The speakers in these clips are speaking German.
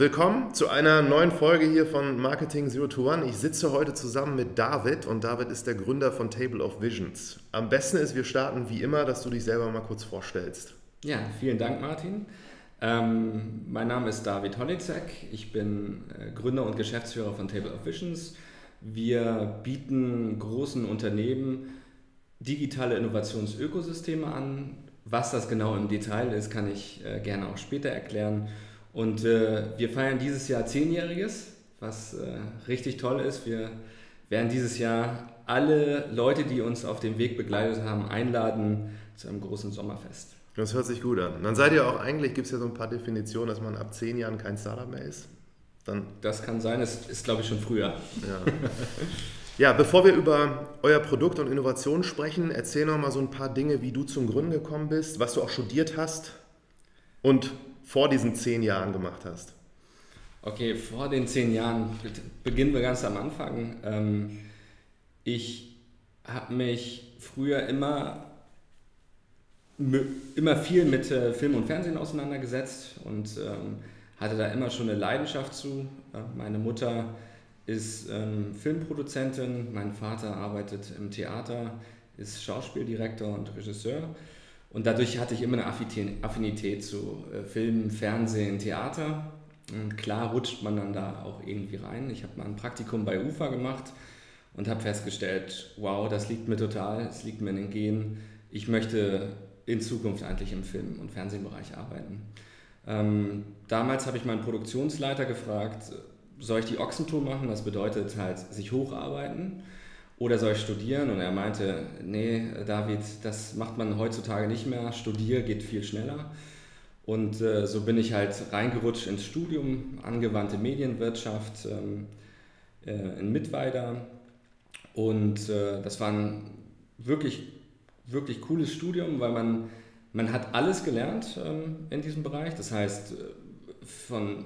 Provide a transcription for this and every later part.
Willkommen zu einer neuen Folge hier von Marketing Zero to One. Ich sitze heute zusammen mit David und David ist der Gründer von Table of Visions. Am besten ist, wir starten wie immer, dass du dich selber mal kurz vorstellst. Ja, vielen Dank, Martin. Ähm, mein Name ist David Holitzek. Ich bin äh, Gründer und Geschäftsführer von Table of Visions. Wir bieten großen Unternehmen digitale Innovationsökosysteme an. Was das genau im Detail ist, kann ich äh, gerne auch später erklären. Und äh, wir feiern dieses Jahr Zehnjähriges, was äh, richtig toll ist. Wir werden dieses Jahr alle Leute, die uns auf dem Weg begleitet haben, einladen zu einem großen Sommerfest. Das hört sich gut an. dann seid ihr auch eigentlich, gibt es ja so ein paar Definitionen, dass man ab zehn Jahren kein Startup mehr ist. Dann das kann sein, es ist, glaube ich, schon früher. Ja. ja, bevor wir über euer Produkt und Innovation sprechen, erzähl noch mal so ein paar Dinge, wie du zum Gründen gekommen bist, was du auch studiert hast und vor diesen zehn Jahren gemacht hast? Okay, vor den zehn Jahren beginnen wir ganz am Anfang. Ähm, ich habe mich früher immer, immer viel mit äh, Film und Fernsehen auseinandergesetzt und ähm, hatte da immer schon eine Leidenschaft zu. Meine Mutter ist ähm, Filmproduzentin, mein Vater arbeitet im Theater, ist Schauspieldirektor und Regisseur. Und dadurch hatte ich immer eine Affinität zu äh, Film, Fernsehen, Theater. Und klar rutscht man dann da auch irgendwie rein. Ich habe mal ein Praktikum bei UFA gemacht und habe festgestellt, wow, das liegt mir total, es liegt mir in den Genen. Ich möchte in Zukunft eigentlich im Film- und Fernsehbereich arbeiten. Ähm, damals habe ich meinen Produktionsleiter gefragt, soll ich die Ochsentour machen? Das bedeutet halt sich hocharbeiten oder soll ich studieren? Und er meinte, nee, David, das macht man heutzutage nicht mehr. Studier geht viel schneller. Und äh, so bin ich halt reingerutscht ins Studium, angewandte Medienwirtschaft ähm, äh, in Mittweida. Und äh, das war ein wirklich, wirklich cooles Studium, weil man, man hat alles gelernt ähm, in diesem Bereich. Das heißt, äh, von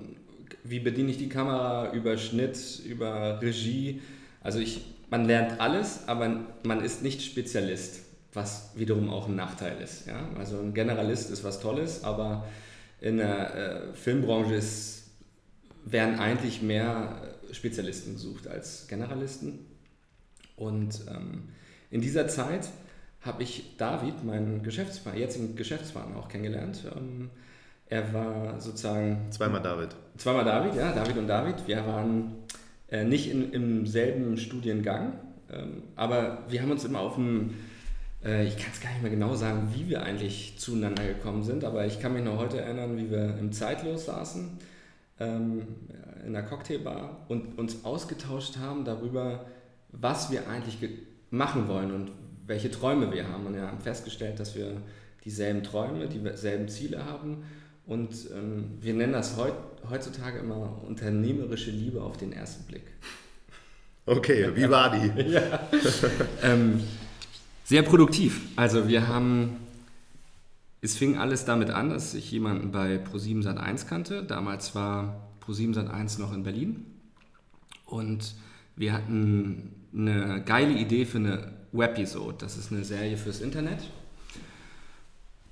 wie bediene ich die Kamera, über Schnitt, über Regie. Also ich man lernt alles, aber man ist nicht Spezialist, was wiederum auch ein Nachteil ist. Ja? Also ein Generalist ist was Tolles, aber in der äh, Filmbranche ist, werden eigentlich mehr Spezialisten gesucht als Generalisten. Und ähm, in dieser Zeit habe ich David, meinen Geschäftspartner, jetzigen Geschäftspartner auch kennengelernt. Ähm, er war sozusagen... Zweimal David. Zweimal David, ja, David und David. Wir waren äh, nicht in, im selben Studiengang, ähm, aber wir haben uns immer auf dem, äh, ich kann es gar nicht mehr genau sagen, wie wir eigentlich zueinander gekommen sind, aber ich kann mich noch heute erinnern, wie wir im Zeitlos saßen, ähm, in der Cocktailbar und uns ausgetauscht haben darüber, was wir eigentlich machen wollen und welche Träume wir haben. Und wir haben festgestellt, dass wir dieselben Träume, dieselben Ziele haben und ähm, wir nennen das heut, heutzutage immer unternehmerische Liebe auf den ersten Blick. Okay, wie war die? ja. ähm, sehr produktiv. Also wir haben, es fing alles damit an, dass ich jemanden bei Pro7 Sat1 kannte. Damals war Pro7 Sat1 noch in Berlin. Und wir hatten eine geile Idee für eine Webisode. Das ist eine Serie fürs Internet.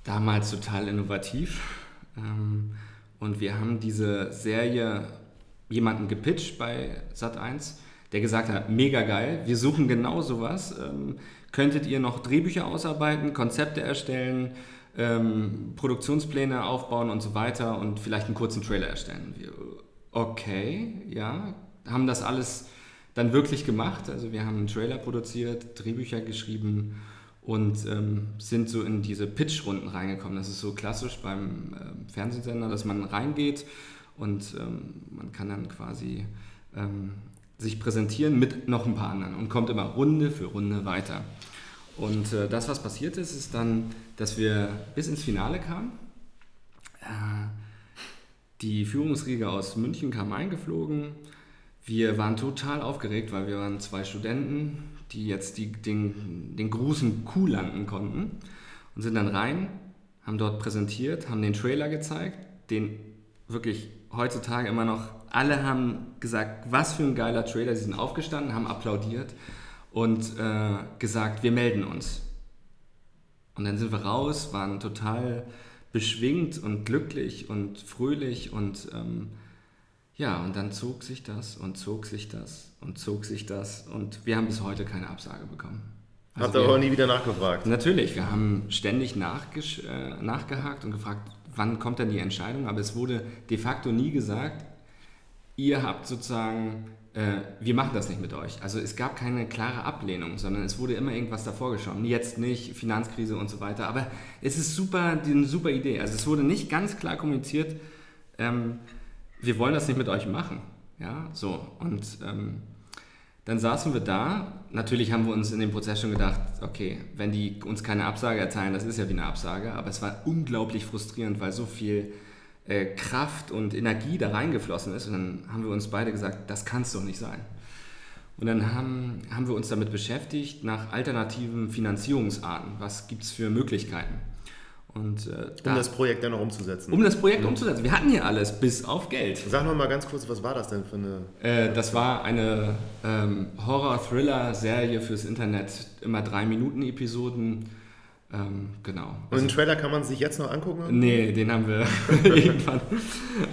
Damals total innovativ ähm, und wir haben diese Serie jemanden gepitcht bei Sat1, der gesagt hat, mega geil, wir suchen genau sowas. Ähm, könntet ihr noch Drehbücher ausarbeiten, Konzepte erstellen, ähm, Produktionspläne aufbauen und so weiter und vielleicht einen kurzen Trailer erstellen? Wir, okay, ja, haben das alles dann wirklich gemacht. Also wir haben einen Trailer produziert, Drehbücher geschrieben und ähm, sind so in diese Pitch-Runden reingekommen. Das ist so klassisch beim äh, Fernsehsender, dass man reingeht und ähm, man kann dann quasi ähm, sich präsentieren mit noch ein paar anderen und kommt immer Runde für Runde weiter. Und äh, das, was passiert ist, ist dann, dass wir bis ins Finale kamen Die Führungsriege aus München kam eingeflogen. Wir waren total aufgeregt, weil wir waren zwei Studenten, die jetzt die, den, den großen Kuh landen konnten und sind dann rein, haben dort präsentiert, haben den Trailer gezeigt, den wirklich heutzutage immer noch, alle haben gesagt, was für ein geiler Trailer, sie sind aufgestanden, haben applaudiert und äh, gesagt, wir melden uns. Und dann sind wir raus, waren total beschwingt und glücklich und fröhlich und ähm, ja, und dann zog sich das und zog sich das und zog sich das und wir haben bis heute keine Absage bekommen. Also Habt ihr aber nie wieder nachgefragt? Natürlich, wir haben ständig äh, nachgehakt und gefragt, wann kommt denn die Entscheidung, aber es wurde de facto nie gesagt, ihr habt sozusagen äh, wir machen das nicht mit euch. Also es gab keine klare Ablehnung, sondern es wurde immer irgendwas davor geschoben. Jetzt nicht, Finanzkrise und so weiter. Aber es ist super, eine super Idee. Also es wurde nicht ganz klar kommuniziert, ähm, wir wollen das nicht mit euch machen. Ja, so. Und ähm, dann saßen wir da. Natürlich haben wir uns in dem Prozess schon gedacht, okay, wenn die uns keine Absage erteilen, das ist ja wie eine Absage. Aber es war unglaublich frustrierend, weil so viel äh, Kraft und Energie da reingeflossen ist. Und dann haben wir uns beide gesagt, das kann es doch nicht sein. Und dann haben, haben wir uns damit beschäftigt, nach alternativen Finanzierungsarten. Was gibt es für Möglichkeiten? Und, äh, da, um das Projekt dann noch umzusetzen. Um das Projekt mhm. umzusetzen. Wir hatten hier alles, bis auf Geld. Sag noch mal ganz kurz, was war das denn für eine... Äh, das war eine ähm, Horror-Thriller-Serie fürs Internet. Immer drei Minuten Episoden ähm, genau. Und den Trailer kann man sich jetzt noch angucken? Nee, den haben wir irgendwann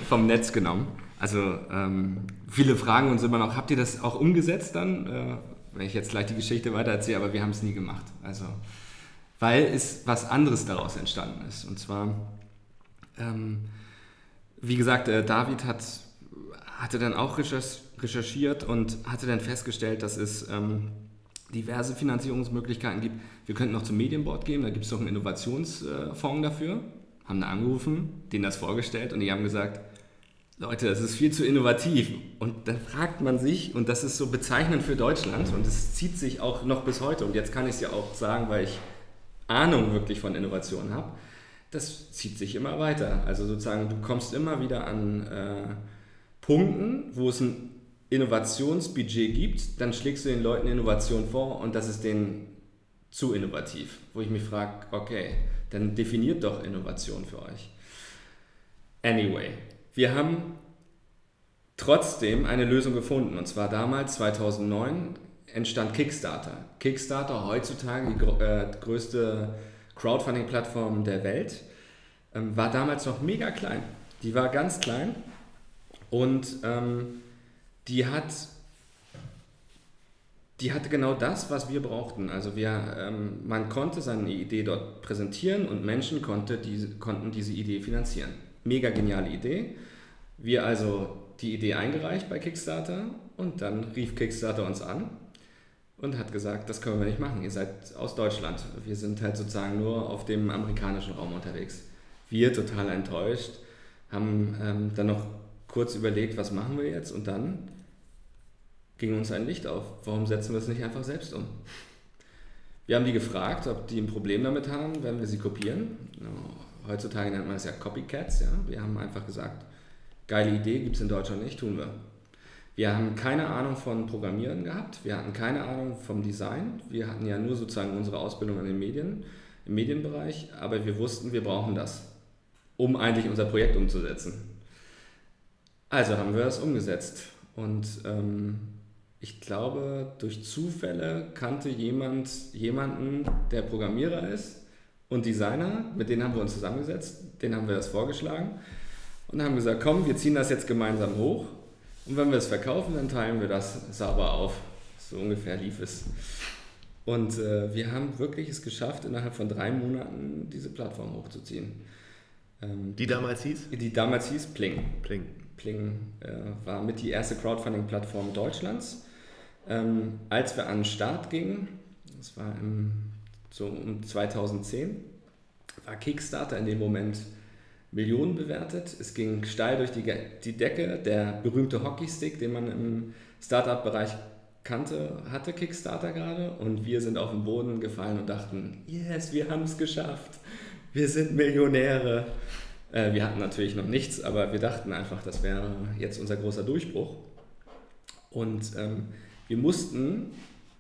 vom Netz genommen. Also ähm, viele fragen uns immer noch, habt ihr das auch umgesetzt dann? Äh, wenn ich jetzt gleich die Geschichte weiter erzähle, aber wir haben es nie gemacht. Also, weil es was anderes daraus entstanden ist. Und zwar, ähm, wie gesagt, äh, David hat, hatte dann auch recherchiert und hatte dann festgestellt, dass es ähm, diverse Finanzierungsmöglichkeiten gibt. Wir könnten noch zum Medienboard gehen, da gibt es doch einen Innovationsfonds dafür. Haben da angerufen, denen das vorgestellt und die haben gesagt, Leute, das ist viel zu innovativ. Und dann fragt man sich, und das ist so bezeichnend für Deutschland, und es zieht sich auch noch bis heute, und jetzt kann ich es ja auch sagen, weil ich Ahnung wirklich von Innovationen habe, das zieht sich immer weiter. Also sozusagen, du kommst immer wieder an äh, Punkten, wo es ein Innovationsbudget gibt, dann schlägst du den Leuten Innovation vor und das ist denen zu innovativ. Wo ich mich frage, okay, dann definiert doch Innovation für euch. Anyway, wir haben trotzdem eine Lösung gefunden und zwar damals 2009 entstand Kickstarter. Kickstarter heutzutage die äh, größte Crowdfunding-Plattform der Welt, ähm, war damals noch mega klein. Die war ganz klein und ähm, die hat die hatte genau das, was wir brauchten. Also wir, ähm, man konnte seine Idee dort präsentieren und Menschen konnte diese, konnten diese Idee finanzieren. Mega geniale Idee. Wir also die Idee eingereicht bei Kickstarter und dann rief Kickstarter uns an und hat gesagt, das können wir nicht machen, ihr seid aus Deutschland. Wir sind halt sozusagen nur auf dem amerikanischen Raum unterwegs. Wir total enttäuscht, haben ähm, dann noch kurz überlegt, was machen wir jetzt und dann ging uns ein Licht auf. Warum setzen wir es nicht einfach selbst um? Wir haben die gefragt, ob die ein Problem damit haben, wenn wir sie kopieren. Heutzutage nennt man es ja Copycats. Ja? Wir haben einfach gesagt, geile Idee, gibt es in Deutschland nicht, tun wir. Wir haben keine Ahnung von Programmieren gehabt, wir hatten keine Ahnung vom Design, wir hatten ja nur sozusagen unsere Ausbildung in den Medien, im Medienbereich, aber wir wussten, wir brauchen das, um eigentlich unser Projekt umzusetzen. Also haben wir es umgesetzt. Und ähm, ich glaube, durch Zufälle kannte jemand jemanden, der Programmierer ist und Designer. Mit denen haben wir uns zusammengesetzt, denen haben wir das vorgeschlagen. Und haben gesagt, komm, wir ziehen das jetzt gemeinsam hoch und wenn wir es verkaufen, dann teilen wir das sauber auf. So ungefähr lief es. Und äh, wir haben wirklich es geschafft, innerhalb von drei Monaten diese Plattform hochzuziehen. Ähm, die damals hieß? Die damals hieß Pling. Pling. Pling äh, war mit die erste Crowdfunding-Plattform Deutschlands ähm, als wir an den Start gingen, das war im, so um 2010, war Kickstarter in dem Moment Millionen bewertet. Es ging steil durch die, die Decke. Der berühmte Hockeystick, den man im Startup-Bereich kannte, hatte Kickstarter gerade. Und wir sind auf den Boden gefallen und dachten, yes, wir haben es geschafft. Wir sind Millionäre. Äh, wir hatten natürlich noch nichts, aber wir dachten einfach, das wäre jetzt unser großer Durchbruch. Und ähm, wir mussten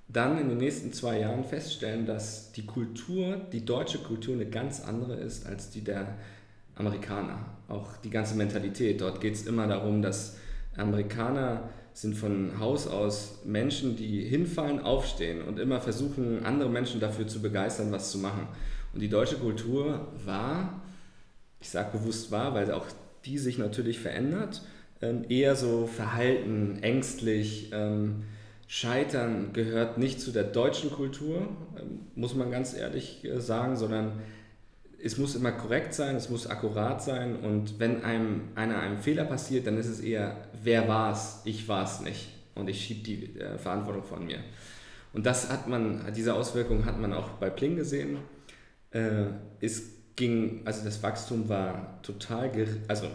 dann in den nächsten zwei Jahren feststellen, dass die Kultur, die deutsche Kultur eine ganz andere ist als die der Amerikaner. Auch die ganze Mentalität. Dort geht es immer darum, dass Amerikaner sind von Haus aus Menschen, die hinfallen, aufstehen und immer versuchen, andere Menschen dafür zu begeistern, was zu machen. Und die deutsche Kultur war, ich sage bewusst war, weil auch die sich natürlich verändert, ähm, eher so verhalten, ängstlich. Ähm, Scheitern gehört nicht zu der deutschen Kultur, ähm, muss man ganz ehrlich äh, sagen, sondern es muss immer korrekt sein, es muss akkurat sein und wenn einem einer einem Fehler passiert, dann ist es eher, wer war es, ich war es nicht und ich schiebe die äh, Verantwortung von mir. Und das hat man, diese Auswirkung hat man auch bei Pling gesehen. Äh, es ging, also das Wachstum war total, also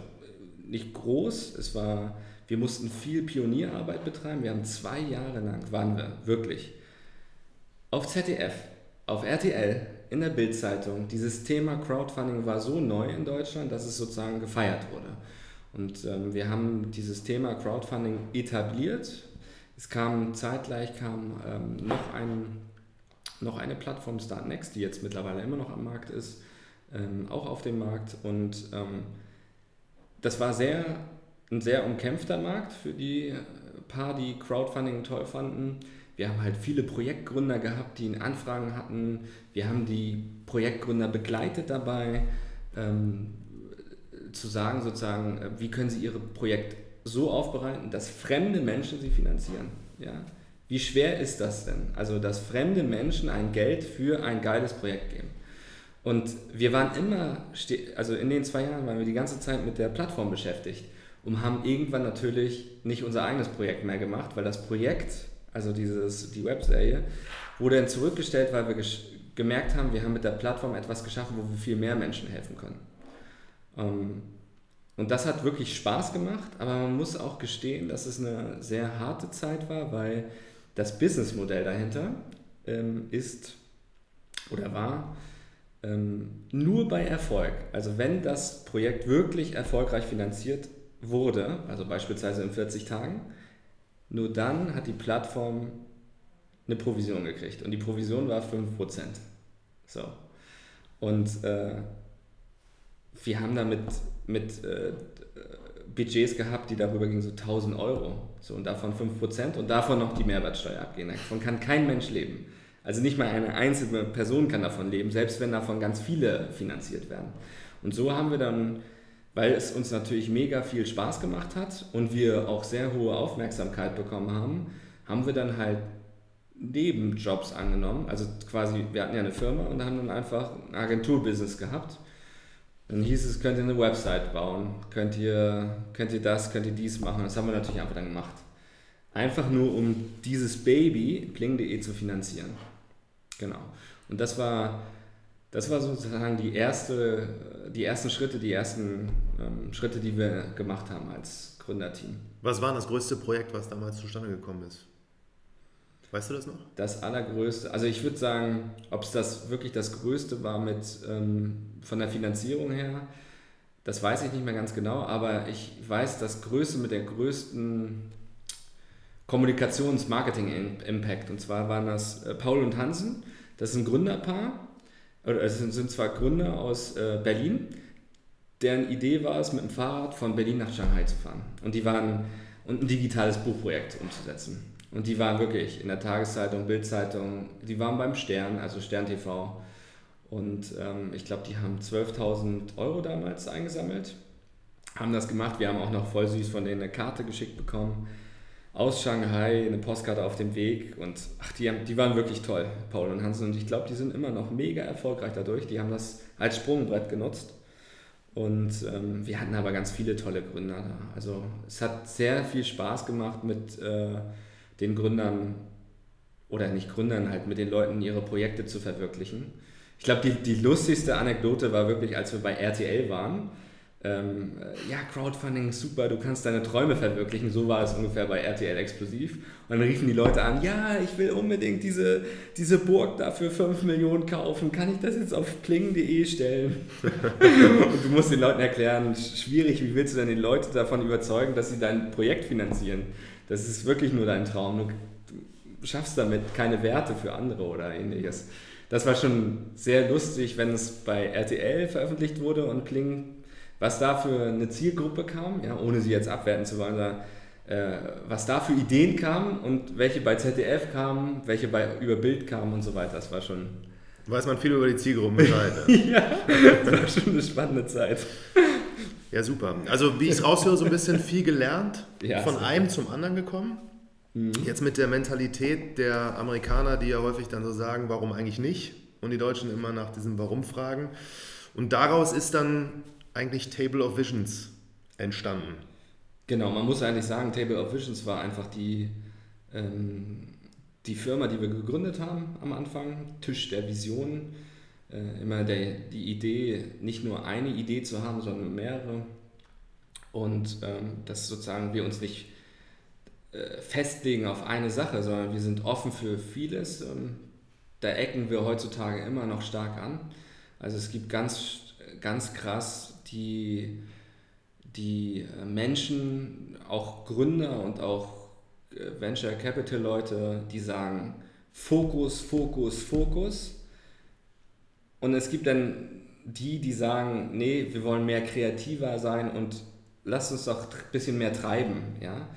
nicht groß, es war, wir mussten viel Pionierarbeit betreiben. Wir haben zwei Jahre lang, waren wir wirklich auf ZDF, auf RTL, in der Bildzeitung. Dieses Thema Crowdfunding war so neu in Deutschland, dass es sozusagen gefeiert wurde. Und ähm, wir haben dieses Thema Crowdfunding etabliert. Es kam zeitgleich kam ähm, noch, ein, noch eine Plattform Startnext, die jetzt mittlerweile immer noch am Markt ist, ähm, auch auf dem Markt. Und ähm, das war sehr, ein sehr umkämpfter Markt für die paar, die Crowdfunding toll fanden. Wir haben halt viele Projektgründer gehabt, die Anfragen hatten. Wir haben die Projektgründer begleitet dabei, ähm, zu sagen sozusagen, äh, wie können sie ihr Projekt so aufbereiten, dass fremde Menschen sie finanzieren. Ja? Wie schwer ist das denn? Also, dass fremde Menschen ein Geld für ein geiles Projekt geben. Und wir waren immer, also in den zwei Jahren waren wir die ganze Zeit mit der Plattform beschäftigt und haben irgendwann natürlich nicht unser eigenes Projekt mehr gemacht, weil das Projekt also dieses, die Webserie, wurde dann zurückgestellt, weil wir gemerkt haben, wir haben mit der Plattform etwas geschaffen, wo wir viel mehr Menschen helfen können. Ähm, und das hat wirklich Spaß gemacht, aber man muss auch gestehen, dass es eine sehr harte Zeit war, weil das Businessmodell dahinter ähm, ist oder war ähm, nur bei Erfolg. Also wenn das Projekt wirklich erfolgreich finanziert wurde, also beispielsweise in 40 Tagen, nur dann hat die Plattform eine Provision gekriegt. Und die Provision war 5%. So. Und äh, wir haben damit mit äh, Budgets gehabt, die darüber gingen, so 1000 Euro. So, und davon 5% und davon noch die Mehrwertsteuer abgehen. Davon kann kein Mensch leben. Also nicht mal eine einzelne Person kann davon leben, selbst wenn davon ganz viele finanziert werden. Und so haben wir dann weil es uns natürlich mega viel Spaß gemacht hat und wir auch sehr hohe Aufmerksamkeit bekommen haben, haben wir dann halt Nebenjobs angenommen. Also quasi, wir hatten ja eine Firma und haben dann einfach ein Agenturbusiness gehabt. Dann hieß es, könnt ihr eine Website bauen, könnt ihr, könnt ihr das, könnt ihr dies machen. Das haben wir natürlich einfach dann gemacht. Einfach nur, um dieses Baby, bling.de, zu finanzieren. Genau. Und das war das war sozusagen die, erste, die ersten Schritte, die ersten ähm, Schritte, die wir gemacht haben als Gründerteam. Was war das größte Projekt, was damals zustande gekommen ist? Weißt du das noch? Das allergrößte, also ich würde sagen, ob es das wirklich das größte war mit ähm, von der Finanzierung her, das weiß ich nicht mehr ganz genau, aber ich weiß das größte mit der größten Kommunikations-Marketing-Impact. Und zwar waren das äh, Paul und Hansen. Das ist ein Gründerpaar es sind zwar Gründer aus äh, Berlin, deren Idee war es, mit dem Fahrrad von Berlin nach Shanghai zu fahren. Und die waren und ein digitales Buchprojekt umzusetzen. Und die waren wirklich in der Tageszeitung, Bildzeitung, die waren beim Stern, also Stern TV. Und ähm, ich glaube, die haben 12.000 Euro damals eingesammelt, haben das gemacht. Wir haben auch noch voll süß von denen eine Karte geschickt bekommen aus Shanghai, eine Postkarte auf dem Weg und ach, die, haben, die waren wirklich toll, Paul und Hansen. Und ich glaube, die sind immer noch mega erfolgreich dadurch. Die haben das als Sprungbrett genutzt. Und ähm, wir hatten aber ganz viele tolle Gründer da. Also es hat sehr viel Spaß gemacht mit äh, den Gründern oder nicht Gründern, halt mit den Leuten ihre Projekte zu verwirklichen. Ich glaube, die, die lustigste Anekdote war wirklich, als wir bei RTL waren ähm, äh, ja, Crowdfunding super, du kannst deine Träume verwirklichen. So war es ungefähr bei RTL Explosiv. Und dann riefen die Leute an, ja, ich will unbedingt diese, diese Burg dafür 5 Millionen kaufen. Kann ich das jetzt auf kling.de stellen? und du musst den Leuten erklären, schwierig, wie willst du denn die Leute davon überzeugen, dass sie dein Projekt finanzieren? Das ist wirklich nur dein Traum. Du schaffst damit keine Werte für andere oder ähnliches. Das war schon sehr lustig, wenn es bei RTL veröffentlicht wurde und Kling was da für eine Zielgruppe kam, ja, ohne sie jetzt abwerten zu wollen, sondern, äh, was da für Ideen kamen und welche bei ZDF kamen, welche bei über Bild kamen und so weiter. Das war schon. Weiß man viel über die Zielgruppen Bescheid. ja, das war schon eine spannende Zeit. Ja, super. Also, wie ich es raushöre, so ein bisschen viel gelernt, ja, von super. einem zum anderen gekommen. Mhm. Jetzt mit der Mentalität der Amerikaner, die ja häufig dann so sagen, warum eigentlich nicht? Und die Deutschen immer nach diesem Warum fragen. Und daraus ist dann eigentlich Table of Visions entstanden? Genau, man muss eigentlich sagen, Table of Visions war einfach die, ähm, die Firma, die wir gegründet haben am Anfang, Tisch der Visionen. Äh, immer der, die Idee, nicht nur eine Idee zu haben, sondern mehrere. Und ähm, dass sozusagen wir uns nicht äh, festlegen auf eine Sache, sondern wir sind offen für vieles. Ähm, da ecken wir heutzutage immer noch stark an. Also es gibt ganz, ganz krass die, die äh, Menschen, auch Gründer und auch äh, Venture Capital Leute, die sagen, Fokus, Fokus, Fokus. Und es gibt dann die, die sagen, nee, wir wollen mehr kreativer sein und lass uns doch ein bisschen mehr treiben. Ja?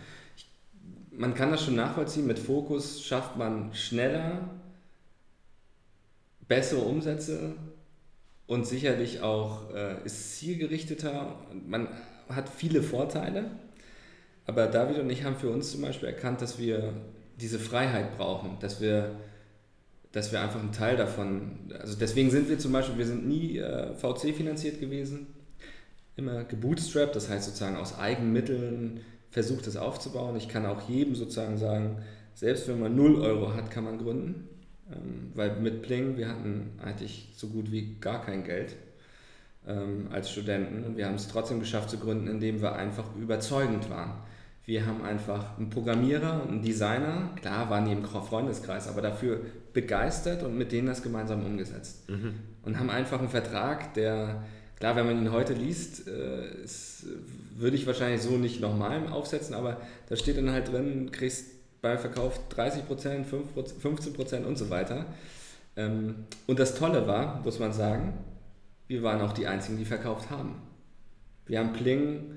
Man kann das schon nachvollziehen, mit Fokus schafft man schneller bessere Umsätze, und sicherlich auch äh, ist zielgerichteter. Man hat viele Vorteile, aber David und ich haben für uns zum Beispiel erkannt, dass wir diese Freiheit brauchen, dass wir, dass wir einfach ein Teil davon, also deswegen sind wir zum Beispiel, wir sind nie äh, VC finanziert gewesen, immer gebootstrapped, das heißt sozusagen aus eigenen Mitteln versucht es aufzubauen. Ich kann auch jedem sozusagen sagen, selbst wenn man 0 Euro hat, kann man gründen. Ähm, weil mit Pling, wir hatten eigentlich so gut wie gar kein Geld ähm, als Studenten und wir haben es trotzdem geschafft zu gründen, indem wir einfach überzeugend waren. Wir haben einfach einen Programmierer und einen Designer, klar waren die im Freundeskreis, aber dafür begeistert und mit denen das gemeinsam umgesetzt. Mhm. Und haben einfach einen Vertrag, der, klar, wenn man ihn heute liest, äh, ist, würde ich wahrscheinlich so nicht nochmal aufsetzen, aber da steht dann halt drin, kriegst bei Verkauf 30 Prozent, 15 Prozent und so weiter. Ähm, und das Tolle war, muss man sagen, wir waren auch die Einzigen, die verkauft haben. Wir haben Pling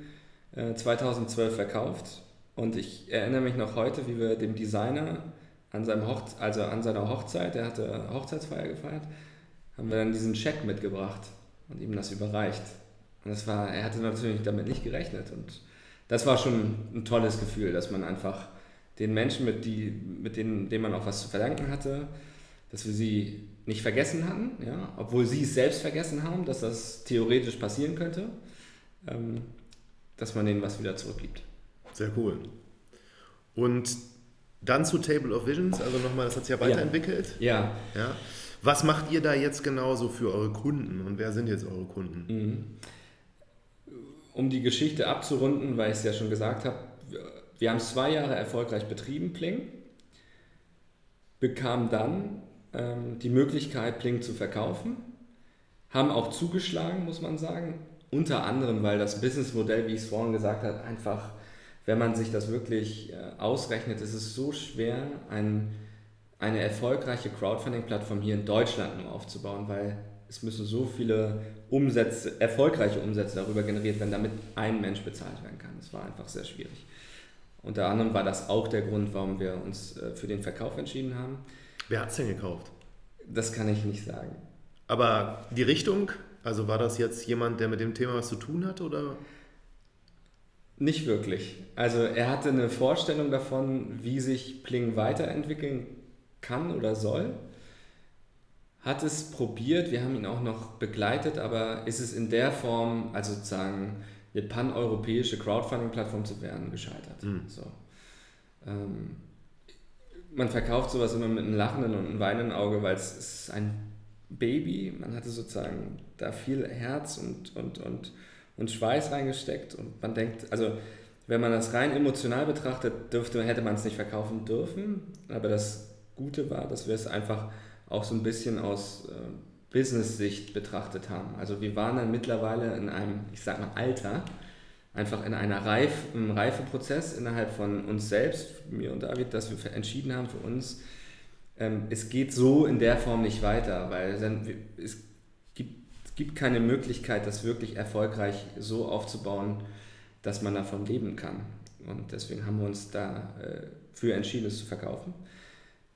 2012 äh, verkauft und ich erinnere mich noch heute, wie wir dem Designer an, seinem Hoch also an seiner Hochzeit, der hatte Hochzeitsfeier gefeiert, haben wir dann diesen Scheck mitgebracht und ihm das überreicht. Und das war, er hatte natürlich damit nicht gerechnet und das war schon ein tolles Gefühl, dass man einfach den Menschen, mit, die, mit denen, denen man auch was zu verdanken hatte, dass wir sie nicht vergessen hatten, ja, obwohl sie es selbst vergessen haben, dass das theoretisch passieren könnte, ähm, dass man denen was wieder zurückgibt. Sehr cool. Und dann zu Table of Visions, also nochmal, das hat sich ja weiterentwickelt. Ja. ja. Was macht ihr da jetzt genauso für eure Kunden und wer sind jetzt eure Kunden? Mhm. Um die Geschichte abzurunden, weil ich es ja schon gesagt habe, wir haben zwei Jahre erfolgreich betrieben, Pling, bekamen dann ähm, die Möglichkeit, Pling zu verkaufen, haben auch zugeschlagen, muss man sagen, unter anderem, weil das Businessmodell, wie ich es vorhin gesagt habe, einfach, wenn man sich das wirklich äh, ausrechnet, ist es so schwer, ein, eine erfolgreiche Crowdfunding-Plattform hier in Deutschland nur aufzubauen, weil es müssen so viele Umsätze, erfolgreiche Umsätze darüber generiert werden, damit ein Mensch bezahlt werden kann. Das war einfach sehr schwierig. Unter anderem war das auch der Grund, warum wir uns äh, für den Verkauf entschieden haben. Wer hat es denn gekauft? Das kann ich nicht sagen. Aber die Richtung, also war das jetzt jemand, der mit dem Thema was zu tun hat oder? Nicht wirklich. Also er hatte eine Vorstellung davon, wie sich Pling weiterentwickeln kann oder soll. Hat es probiert, wir haben ihn auch noch begleitet, aber ist es in der Form, also sozusagen eine paneuropäische Crowdfunding-Plattform zu werden, gescheitert. Mhm. So. Ähm, man verkauft sowas immer mit einem lachenden und einem weinenden Auge, weil es ist ein Baby, man hatte sozusagen da viel Herz und, und, und, und Schweiß reingesteckt und man denkt, also wenn man das rein emotional betrachtet, dürfte, hätte man es nicht verkaufen dürfen. Aber das Gute war, dass wir es einfach auch so ein bisschen aus äh, Business-Sicht betrachtet haben. Also wir waren dann mittlerweile in einem, ich sag mal, Alter, einfach in einer Reif, einem Reifeprozess innerhalb von uns selbst, mir und David, dass wir entschieden haben für uns, ähm, es geht so in der Form nicht weiter, weil dann, es, gibt, gibt keine Möglichkeit, das wirklich erfolgreich so aufzubauen, dass man davon leben kann. Und deswegen haben wir uns dafür äh, entschieden, es zu verkaufen.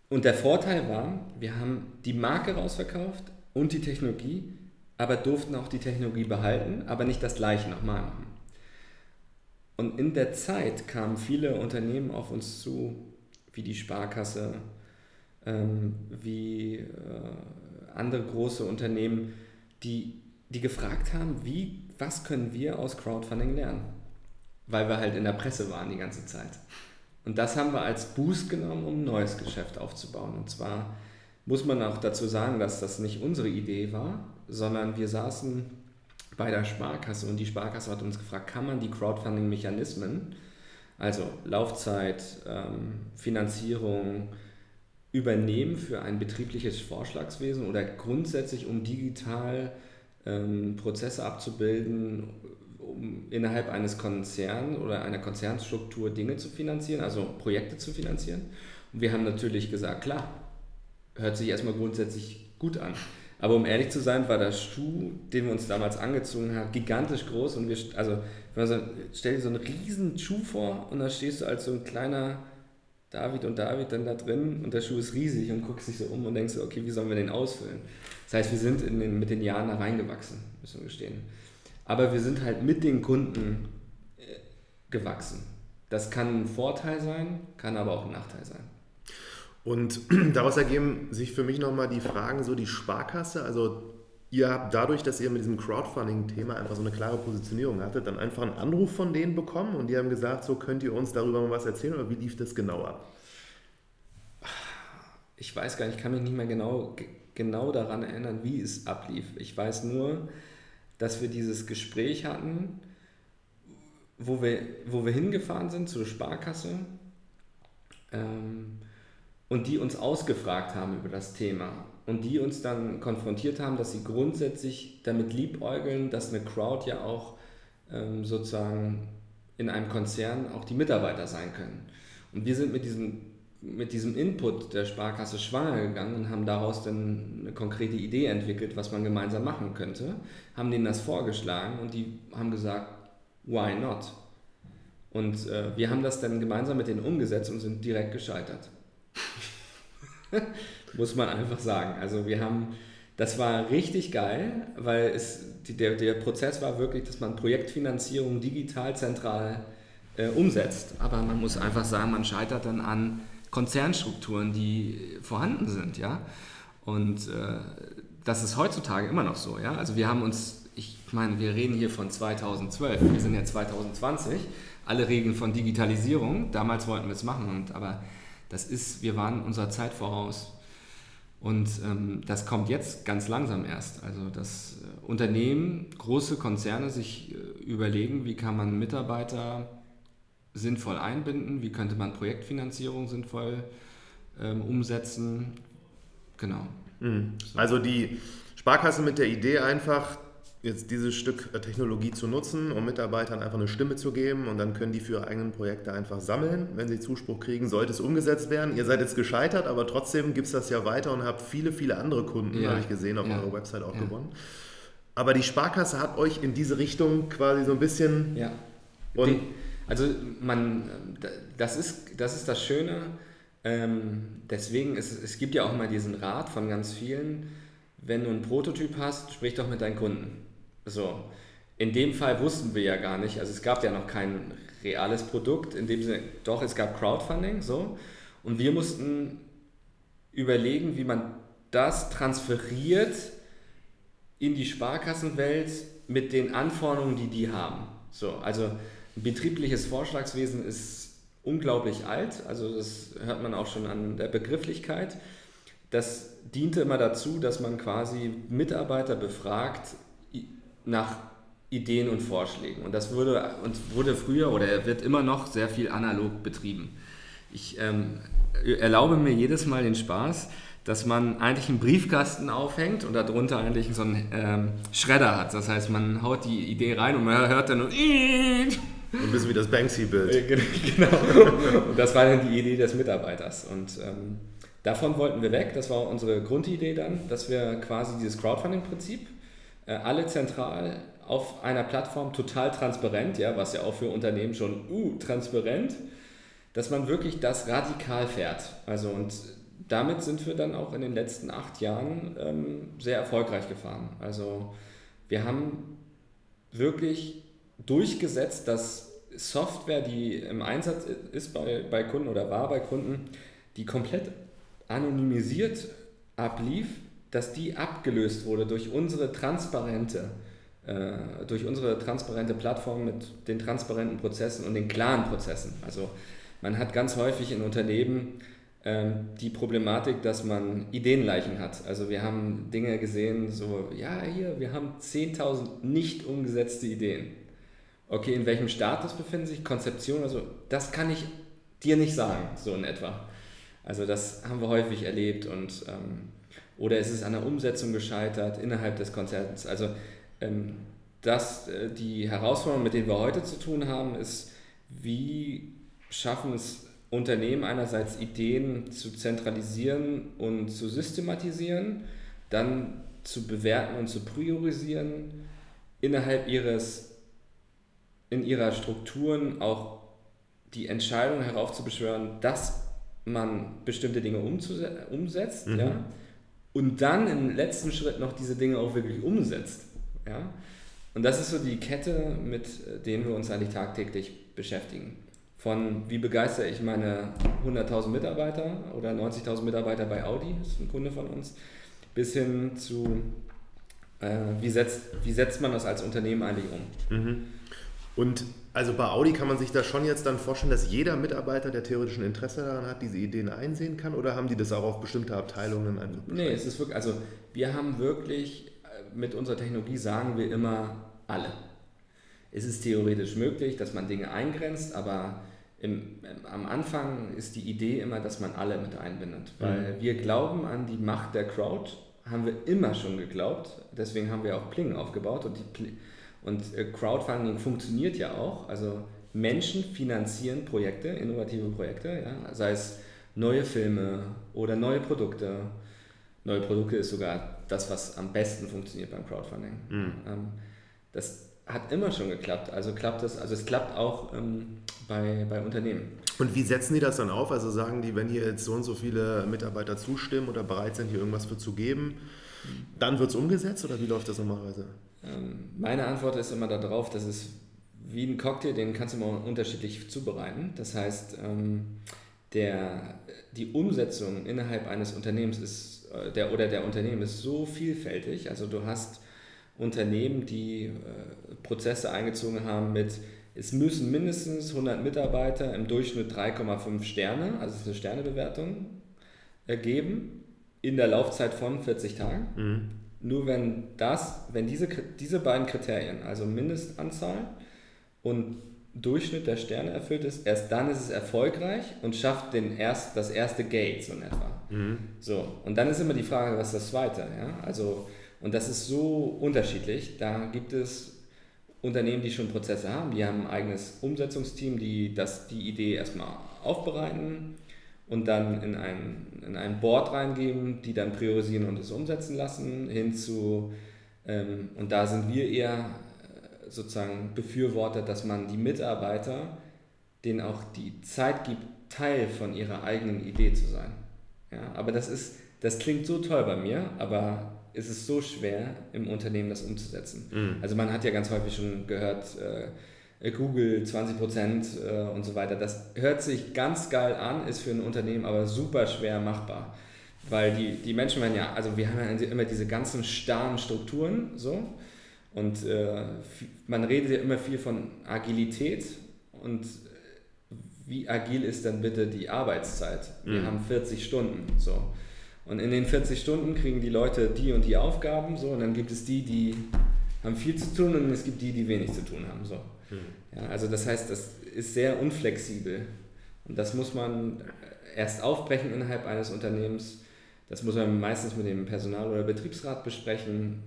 Und der Vorteil war, wir haben die Marke rausverkauft und die Technologie, aber durften auch die Technologie behalten, aber nicht das gleiche nochmal machen. Und in der Zeit kamen viele Unternehmen auf uns zu, wie die Sparkasse, ähm, wie äh, andere große Unternehmen, die, die gefragt haben, wie, was können wir aus Crowdfunding lernen? weil wir halt in der Presse waren die ganze Zeit. Und das haben wir als Boost genommen, um ein neues Geschäft aufzubauen. Und zwar muss man auch dazu sagen, dass das nicht unsere Idee war, sondern wir saßen bei der Sparkasse und die Sparkasse hat uns gefragt, kann man die Crowdfunding-Mechanismen, also Laufzeit, ähm, Finanzierung, übernehmen für ein betriebliches Vorschlagswesen oder grundsätzlich, um digital ähm, Prozesse abzubilden, um innerhalb eines Konzerns oder einer Konzernstruktur Dinge zu finanzieren, also Projekte zu finanzieren. Und wir haben natürlich gesagt, klar, hört sich erstmal grundsätzlich gut an. Aber um ehrlich zu sein, war der Schuh, den wir uns damals angezogen haben, gigantisch groß. Und wir, also, so, stell dir so einen riesen Schuh vor und da stehst du als so ein kleiner David und David dann da drin und der Schuh ist riesig und guckst dich so um und denkst okay, wie sollen wir den ausfüllen? Das heißt, wir sind den, mit den Jahren da reingewachsen, müssen wir gestehen. Aber wir sind halt mit den Kunden äh, gewachsen. Das kann ein Vorteil sein, kann aber auch ein Nachteil sein. Und daraus ergeben sich für mich nochmal die Fragen, so die Sparkasse, also ihr habt dadurch, dass ihr mit diesem Crowdfunding-Thema einfach so eine klare Positionierung hattet, dann einfach einen Anruf von denen bekommen und die haben gesagt, so könnt ihr uns darüber mal was erzählen oder wie lief das genau ab? Ich weiß gar nicht, ich kann mich nicht mehr genau, genau daran erinnern, wie es ablief. Ich weiß nur, dass wir dieses Gespräch hatten, wo wir, wo wir hingefahren sind zur Sparkasse ähm, und die uns ausgefragt haben über das Thema und die uns dann konfrontiert haben, dass sie grundsätzlich damit liebäugeln, dass eine Crowd ja auch ähm, sozusagen in einem Konzern auch die Mitarbeiter sein können. Und wir sind mit diesem mit diesem Input der Sparkasse schwanger gegangen und haben daraus dann eine konkrete Idee entwickelt, was man gemeinsam machen könnte, haben denen das vorgeschlagen und die haben gesagt, why not? Und äh, wir haben das dann gemeinsam mit denen umgesetzt und sind direkt gescheitert. Muss man einfach sagen. Also wir haben, das war richtig geil, weil es, die, der, der Prozess war wirklich, dass man Projektfinanzierung digital zentral äh, umsetzt. Aber man muss einfach sagen, man scheitert dann an Konzernstrukturen, die vorhanden sind, ja. Und äh, das ist heutzutage immer noch so, ja. Also wir haben uns, ich meine, wir reden hier von 2012, wir sind ja 2020, alle Regeln von Digitalisierung, damals wollten wir es machen, und, aber das ist, wir waren unserer Zeit voraus. Und ähm, das kommt jetzt ganz langsam erst. Also dass äh, Unternehmen, große Konzerne sich äh, überlegen, wie kann man Mitarbeiter sinnvoll einbinden, wie könnte man Projektfinanzierung sinnvoll ähm, umsetzen. Genau. Mhm. Also die Sparkasse mit der Idee einfach, jetzt dieses Stück äh, Technologie zu nutzen, um Mitarbeitern einfach eine Stimme zu geben und dann können die für ihre eigenen Projekte einfach sammeln. Wenn sie Zuspruch kriegen, sollte es umgesetzt werden. Ihr seid jetzt gescheitert, aber trotzdem gibt es das ja weiter und habt viele, viele andere Kunden, ja. habe ich gesehen, auf ja. eurer Website auch ja. gewonnen. Aber die Sparkasse hat euch in diese Richtung quasi so ein bisschen... Ja. Und also man, das ist das, ist das Schöne. Ähm, deswegen, ist, es gibt ja auch mal diesen Rat von ganz vielen, wenn du einen Prototyp hast, sprich doch mit deinen Kunden. So. In dem Fall wussten wir ja gar nicht, also es gab ja noch kein reales Produkt, in dem Sinne, doch, es gab Crowdfunding, so. Und wir mussten überlegen, wie man das transferiert in die Sparkassenwelt mit den Anforderungen, die die haben. So, also Betriebliches Vorschlagswesen ist unglaublich alt, also das hört man auch schon an der Begrifflichkeit. Das diente immer dazu, dass man quasi Mitarbeiter befragt nach Ideen und Vorschlägen. Und das wurde, und wurde früher oder wird immer noch sehr viel analog betrieben. Ich ähm, erlaube mir jedes Mal den Spaß, dass man eigentlich einen Briefkasten aufhängt und darunter eigentlich so einen ähm, Schredder hat. Das heißt, man haut die Idee rein und man hört dann nur ein bisschen wie das Banksy-Bild. genau. Und das war dann die Idee des Mitarbeiters. Und ähm, davon wollten wir weg. Das war unsere Grundidee dann, dass wir quasi dieses Crowdfunding-Prinzip äh, alle zentral auf einer Plattform total transparent, ja, was ja auch für Unternehmen schon uh, transparent, dass man wirklich das radikal fährt. Also und damit sind wir dann auch in den letzten acht Jahren ähm, sehr erfolgreich gefahren. Also wir haben wirklich durchgesetzt, dass Software, die im Einsatz ist bei, bei Kunden oder war bei Kunden, die komplett anonymisiert ablief, dass die abgelöst wurde durch unsere transparente, äh, durch unsere transparente Plattform mit den transparenten Prozessen und den klaren Prozessen. Also man hat ganz häufig in Unternehmen ähm, die Problematik, dass man Ideenleichen hat. Also wir haben Dinge gesehen, so, ja, hier, wir haben 10.000 nicht umgesetzte Ideen. Okay, in welchem Status befinden sich Konzeption? Also das kann ich dir nicht sagen, so in etwa. Also das haben wir häufig erlebt und ähm, oder ist es an der Umsetzung gescheitert innerhalb des Konzerns? Also ähm, das, äh, die Herausforderung, mit denen wir heute zu tun haben, ist, wie schaffen es Unternehmen einerseits Ideen zu zentralisieren und zu systematisieren, dann zu bewerten und zu priorisieren, innerhalb ihres, in ihrer Strukturen auch die Entscheidung heraufzubeschwören, dass man bestimmte Dinge umsetzt, mhm. ja, und dann im letzten Schritt noch diese Dinge auch wirklich umsetzt. Ja? Und das ist so die Kette, mit denen wir uns eigentlich tagtäglich beschäftigen von wie begeistere ich meine 100.000 Mitarbeiter oder 90.000 Mitarbeiter bei Audi, das ist ein Kunde von uns, bis hin zu äh, wie, setzt, wie setzt man das als Unternehmen eigentlich um. Mhm. Und also bei Audi kann man sich da schon jetzt dann vorstellen, dass jeder Mitarbeiter, der theoretischen Interesse daran hat, diese Ideen einsehen kann oder haben die das auch auf bestimmte Abteilungen einfach beschränkt? Nee, es ist wirklich, also wir haben wirklich, äh, mit unserer Technologie sagen wir immer alle. Es ist theoretisch möglich, dass man Dinge eingrenzt, aber im, am Anfang ist die Idee immer, dass man alle mit einbindet, weil mhm. wir glauben an die Macht der Crowd, haben wir immer schon geglaubt, deswegen haben wir auch Pling aufgebaut und, die, und äh, Crowdfunding funktioniert ja auch, also Menschen finanzieren Projekte, innovative Projekte, ja, sei es neue Filme oder neue Produkte. Neue Produkte ist sogar das, was am besten funktioniert beim Crowdfunding. Mhm. Ähm, das hat immer schon geklappt. Also klappt es, also es klappt auch ähm, bei, bei Unternehmen. Und wie setzen die das dann auf? Also sagen die, wenn hier jetzt so und so viele Mitarbeiter zustimmen oder bereit sind, hier irgendwas für zu geben, dann wird es umgesetzt oder wie läuft das normalerweise? Ähm, meine Antwort ist immer darauf, dass es wie ein Cocktail, den kannst du immer unterschiedlich zubereiten. Das heißt, ähm, der, die Umsetzung innerhalb eines Unternehmens ist, äh, der, oder der Unternehmen ist so vielfältig. Also du hast Unternehmen, die äh, Prozesse eingezogen haben mit, es müssen mindestens 100 Mitarbeiter im Durchschnitt 3,5 Sterne, also eine Sternebewertung, ergeben in der Laufzeit von 40 Tagen. Mhm. Nur wenn das, wenn diese, diese beiden Kriterien, also Mindestanzahl und Durchschnitt der Sterne erfüllt ist, erst dann ist es erfolgreich und schafft den erst, das erste Gate so in etwa. Mhm. So, und dann ist immer die Frage, was ist das zweite? Ja? Also und das ist so unterschiedlich. Da gibt es Unternehmen, die schon Prozesse haben, die haben ein eigenes Umsetzungsteam, die das, die Idee erstmal aufbereiten und dann in ein, in ein Board reingeben, die dann priorisieren und es umsetzen lassen, hin zu, ähm, und da sind wir eher äh, sozusagen Befürworter, dass man die Mitarbeiter, denen auch die Zeit gibt, Teil von ihrer eigenen Idee zu sein. Ja, aber das ist, das klingt so toll bei mir, aber ist es so schwer, im Unternehmen das umzusetzen. Mhm. Also man hat ja ganz häufig schon gehört, äh, Google 20 Prozent äh, und so weiter. Das hört sich ganz geil an, ist für ein Unternehmen aber super schwer machbar. Weil die, die Menschen werden ja, also wir haben ja immer diese ganzen starren Strukturen so und äh, man redet ja immer viel von Agilität und wie agil ist dann bitte die Arbeitszeit? Wir mhm. haben 40 Stunden so. Und in den 40 Stunden kriegen die Leute die und die Aufgaben so und dann gibt es die, die haben viel zu tun und es gibt die, die wenig zu tun haben. So. Mhm. Ja, also das heißt, das ist sehr unflexibel. Und das muss man erst aufbrechen innerhalb eines Unternehmens. Das muss man meistens mit dem Personal- oder Betriebsrat besprechen.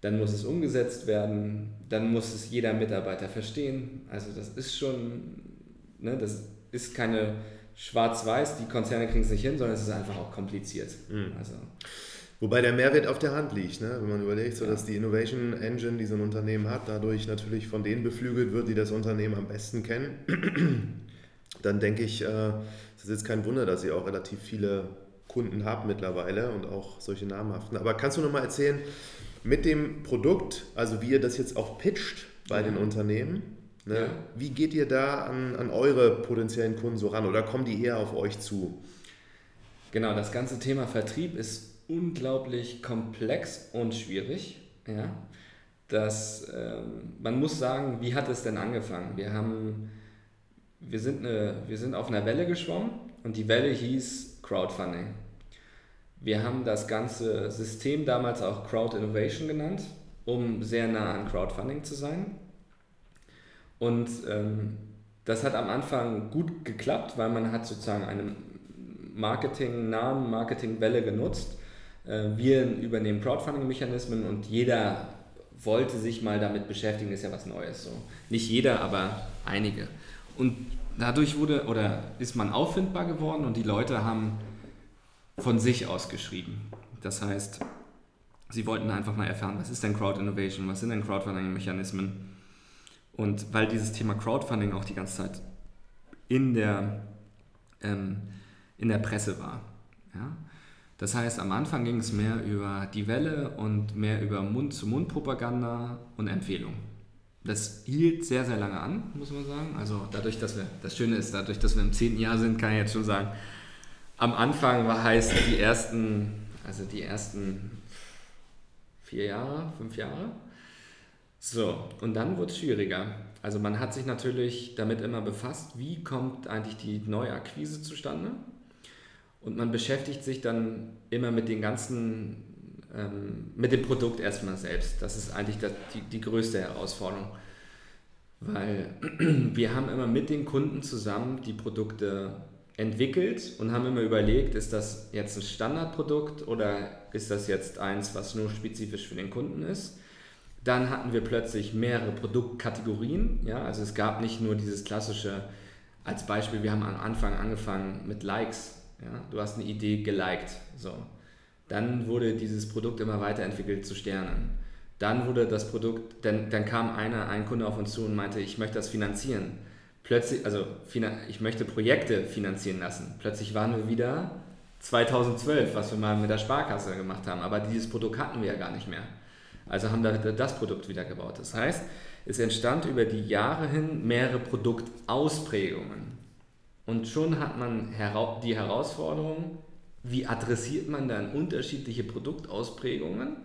Dann muss es umgesetzt werden. Dann muss es jeder Mitarbeiter verstehen. Also das ist schon, ne, das ist keine schwarz-weiß, die Konzerne kriegen es nicht hin, sondern es ist einfach auch kompliziert. Mhm. Also. Wobei der Mehrwert auf der Hand liegt, ne? wenn man überlegt, so dass die Innovation Engine, die so ein Unternehmen hat, dadurch natürlich von denen beflügelt wird, die das Unternehmen am besten kennen. Dann denke ich, äh, es ist jetzt kein Wunder, dass ihr auch relativ viele Kunden habt mittlerweile und auch solche namhaften. Aber kannst du noch mal erzählen, mit dem Produkt, also wie ihr das jetzt auch pitcht bei ja. den Unternehmen, ne? ja. wie geht ihr da an, an eure potenziellen Kunden so ran oder kommen die eher auf euch zu? Genau, das ganze Thema Vertrieb ist unglaublich komplex und schwierig. Ja? Das, ähm, man muss sagen, wie hat es denn angefangen? Wir, haben, wir, sind eine, wir sind auf einer Welle geschwommen und die Welle hieß Crowdfunding. Wir haben das ganze System damals auch Crowd Innovation genannt, um sehr nah an Crowdfunding zu sein. Und ähm, das hat am Anfang gut geklappt, weil man hat sozusagen einen Marketing-Namen, Marketing-Welle genutzt wir übernehmen Crowdfunding-Mechanismen und jeder wollte sich mal damit beschäftigen, ist ja was Neues. So. Nicht jeder, aber einige. Und dadurch wurde oder ist man auffindbar geworden und die Leute haben von sich aus geschrieben. Das heißt, sie wollten einfach mal erfahren, was ist denn Crowd Innovation, was sind denn Crowdfunding-Mechanismen. Und weil dieses Thema Crowdfunding auch die ganze Zeit in der, ähm, in der Presse war. Ja? Das heißt, am Anfang ging es mehr über die Welle und mehr über Mund-zu-Mund-Propaganda und Empfehlung. Das hielt sehr, sehr lange an, muss man sagen. Also dadurch, dass wir, das Schöne ist, dadurch, dass wir im zehnten Jahr sind, kann ich jetzt schon sagen, am Anfang war heißt die ersten, also die ersten vier Jahre, fünf Jahre. So, und dann wurde es schwieriger. Also man hat sich natürlich damit immer befasst, wie kommt eigentlich die Neuakquise zustande? Und man beschäftigt sich dann immer mit den ganzen, ähm, mit dem Produkt erstmal selbst. Das ist eigentlich das, die, die größte Herausforderung. Weil wir haben immer mit den Kunden zusammen die Produkte entwickelt und haben immer überlegt, ist das jetzt ein Standardprodukt oder ist das jetzt eins, was nur spezifisch für den Kunden ist. Dann hatten wir plötzlich mehrere Produktkategorien. Ja? Also es gab nicht nur dieses klassische, als Beispiel, wir haben am Anfang angefangen mit Likes ja? Du hast eine Idee geliked. So. Dann wurde dieses Produkt immer weiterentwickelt zu Sternen. Dann wurde das Produkt, dann, dann kam einer, ein Kunde auf uns zu und meinte, ich möchte das finanzieren. Plötzlich, also ich möchte Projekte finanzieren lassen. Plötzlich waren wir wieder 2012, was wir mal mit der Sparkasse gemacht haben. Aber dieses Produkt hatten wir ja gar nicht mehr. Also haben wir das Produkt wieder gebaut. Das heißt, es entstand über die Jahre hin mehrere Produktausprägungen. Und schon hat man die Herausforderung, wie adressiert man dann unterschiedliche Produktausprägungen?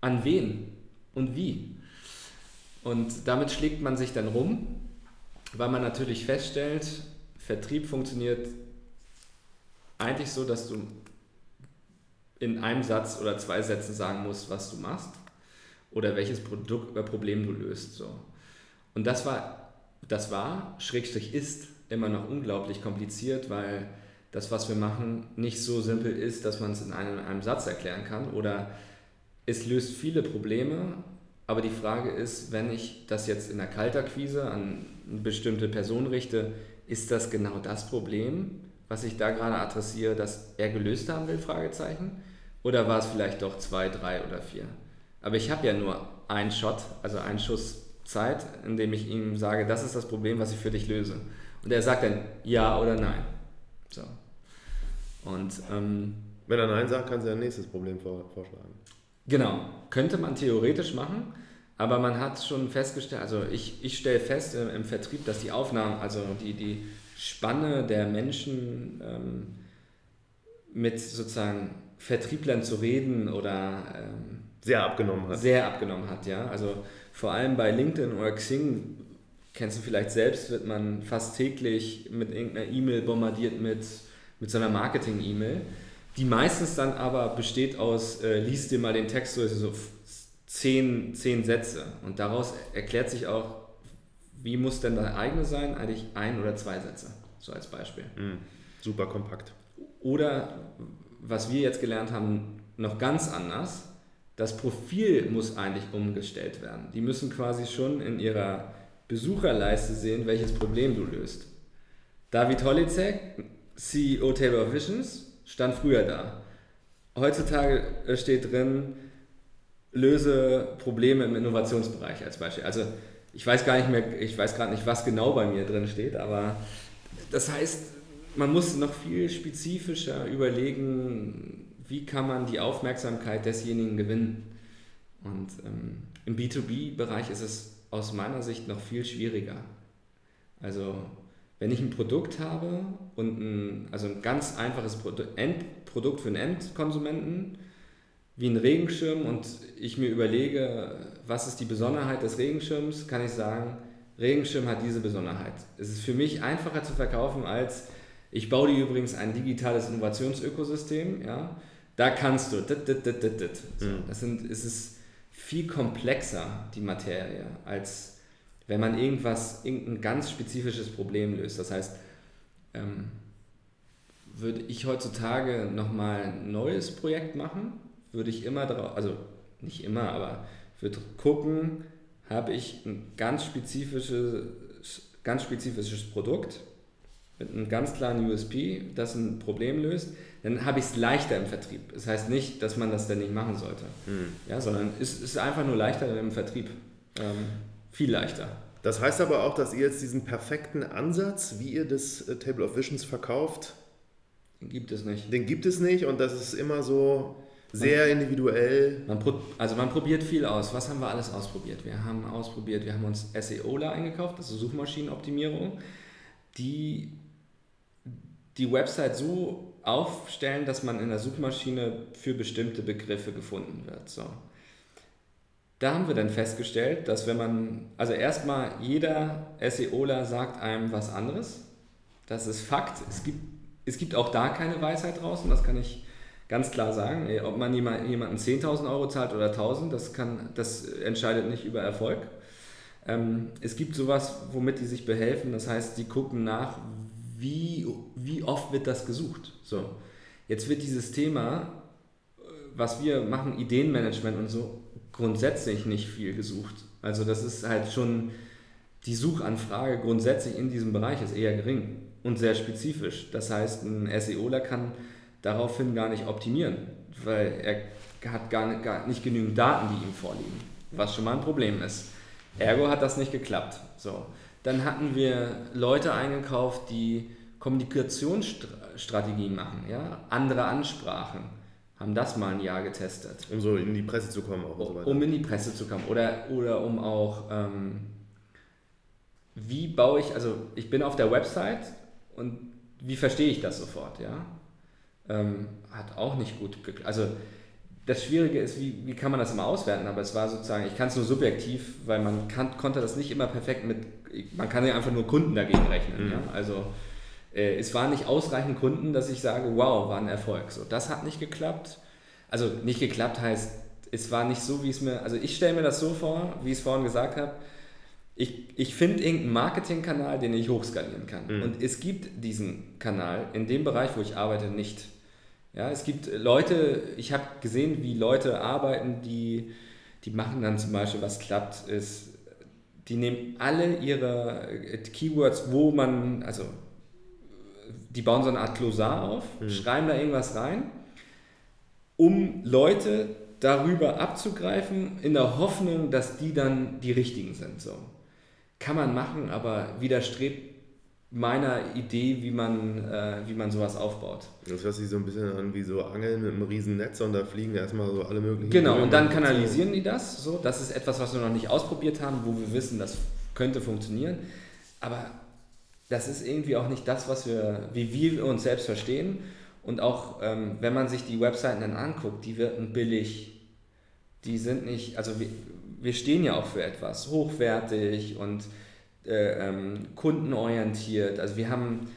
An wen und wie? Und damit schlägt man sich dann rum, weil man natürlich feststellt, Vertrieb funktioniert eigentlich so, dass du in einem Satz oder zwei Sätzen sagen musst, was du machst oder welches Produkt oder Problem du löst. So. Und das war, das war, Schrägstrich ist immer noch unglaublich kompliziert, weil das, was wir machen, nicht so simpel ist, dass man es in einem, einem Satz erklären kann. Oder es löst viele Probleme, aber die Frage ist, wenn ich das jetzt in der Kaltakquise an eine bestimmte Person richte, ist das genau das Problem, was ich da gerade adressiere, das er gelöst haben will? Fragezeichen. Oder war es vielleicht doch zwei, drei oder vier? Aber ich habe ja nur einen Shot, also einen Schuss Zeit, in dem ich ihm sage, das ist das Problem, was ich für dich löse. Und er sagt dann ja oder nein. So. Und, ähm, Wenn er Nein sagt, kann sie ein nächstes Problem vorschlagen. Genau, könnte man theoretisch machen, aber man hat schon festgestellt, also ich, ich stelle fest im, im, Vertrieb, dass die Aufnahmen, also die, die Spanne der Menschen ähm, mit sozusagen Vertrieblern zu reden oder ähm, sehr abgenommen hat. Sehr abgenommen hat, ja. Also vor allem bei LinkedIn oder Xing kennst du vielleicht selbst, wird man fast täglich mit irgendeiner E-Mail bombardiert mit, mit so einer Marketing-E-Mail, die meistens dann aber besteht aus, äh, liest dir mal den Text durch, so zehn, zehn Sätze. Und daraus erklärt sich auch, wie muss denn dein eigene sein? Eigentlich ein oder zwei Sätze, so als Beispiel. Mhm. Super kompakt. Oder was wir jetzt gelernt haben, noch ganz anders. Das Profil muss eigentlich umgestellt werden. Die müssen quasi schon in ihrer Besucherleiste sehen, welches Problem du löst. David Holicek, CEO Table of Visions, stand früher da. Heutzutage steht drin, löse Probleme im Innovationsbereich als Beispiel. Also ich weiß gar nicht mehr, ich weiß gerade nicht, was genau bei mir drin steht, aber das heißt, man muss noch viel spezifischer überlegen, wie kann man die Aufmerksamkeit desjenigen gewinnen. Und ähm, im B2B-Bereich ist es aus meiner Sicht noch viel schwieriger. Also wenn ich ein Produkt habe und ein, also ein ganz einfaches Produ Endprodukt für einen Endkonsumenten, wie ein Regenschirm und ich mir überlege, was ist die Besonderheit des Regenschirms, kann ich sagen, Regenschirm hat diese Besonderheit. Es ist für mich einfacher zu verkaufen als, ich baue dir übrigens ein digitales Innovationsökosystem, ja, da kannst du, dit, dit, dit, dit, dit. So, das sind, es ist viel komplexer, die Materie, als wenn man irgendwas, irgendein ganz spezifisches Problem löst. Das heißt, ähm, würde ich heutzutage nochmal ein neues Projekt machen, würde ich immer darauf, also nicht immer, aber würde gucken, habe ich ein ganz spezifisches, ganz spezifisches Produkt mit einem ganz klaren USP, das ein Problem löst, dann habe ich es leichter im Vertrieb. Das heißt nicht, dass man das dann nicht machen sollte, mhm. ja, sondern es ist einfach nur leichter im Vertrieb. Ähm, viel leichter. Das heißt aber auch, dass ihr jetzt diesen perfekten Ansatz, wie ihr das äh, Table of Visions verkauft, den gibt es nicht. Den gibt es nicht und das ist immer so sehr man, individuell. Man, also man probiert viel aus. Was haben wir alles ausprobiert? Wir haben ausprobiert, wir haben uns SEOla eingekauft, das ist Suchmaschinenoptimierung, die die Website so aufstellen, dass man in der Suchmaschine für bestimmte Begriffe gefunden wird. So. Da haben wir dann festgestellt, dass wenn man, also erstmal jeder SEOler sagt einem was anderes. Das ist Fakt. Es gibt, es gibt auch da keine Weisheit draußen, das kann ich ganz klar sagen. Ob man jemanden 10.000 Euro zahlt oder 1.000, das, kann, das entscheidet nicht über Erfolg. Ähm, es gibt sowas, womit die sich behelfen. Das heißt, die gucken nach, wie, wie oft wird das gesucht. So. Jetzt wird dieses Thema, was wir machen, Ideenmanagement und so, grundsätzlich nicht viel gesucht. Also das ist halt schon, die Suchanfrage grundsätzlich in diesem Bereich ist eher gering und sehr spezifisch. Das heißt, ein SEOler kann daraufhin gar nicht optimieren, weil er hat gar nicht, gar nicht genügend Daten, die ihm vorliegen, was schon mal ein Problem ist. Ergo hat das nicht geklappt. So. Dann hatten wir Leute eingekauft, die Kommunikationsstrategien machen, ja? andere Ansprachen, haben das mal ein Jahr getestet. Um so in die Presse zu kommen auch und so weiter. Um in die Presse zu kommen oder, oder um auch, ähm, wie baue ich, also ich bin auf der Website und wie verstehe ich das sofort, ja? Ähm, hat auch nicht gut geklappt. Also das Schwierige ist, wie, wie kann man das immer auswerten, aber es war sozusagen, ich kann es nur subjektiv, weil man kann, konnte das nicht immer perfekt mit, man kann ja einfach nur Kunden dagegen rechnen. Mhm. Ja? Also äh, es waren nicht ausreichend Kunden, dass ich sage, wow, war ein Erfolg. So, das hat nicht geklappt. Also nicht geklappt heißt, es war nicht so, wie es mir, also ich stelle mir das so vor, wie ich es vorhin gesagt habe, ich, ich finde irgendeinen Marketingkanal, den ich hochskalieren kann. Mhm. Und es gibt diesen Kanal in dem Bereich, wo ich arbeite, nicht. Ja, es gibt Leute, ich habe gesehen, wie Leute arbeiten, die, die machen dann zum Beispiel, was klappt, ist, die nehmen alle ihre Keywords, wo man, also die bauen so eine Art Glossar auf, mhm. schreiben da irgendwas rein, um Leute darüber abzugreifen, in der Hoffnung, dass die dann die richtigen sind. So. Kann man machen, aber widerstrebt meiner Idee, wie man, äh, wie man sowas aufbaut. Das hört sich so ein bisschen an wie so Angeln mit einem riesen Netz und da fliegen erstmal so alle möglichen. Genau, und dann kanalisieren die das. So. Das ist etwas, was wir noch nicht ausprobiert haben, wo wir wissen, das könnte funktionieren. Aber das ist irgendwie auch nicht das, was wir, wie wir uns selbst verstehen. Und auch ähm, wenn man sich die Webseiten dann anguckt, die wirken billig. Die sind nicht, also wir, wir stehen ja auch für etwas, hochwertig und äh, ähm, kundenorientiert. Also wir haben,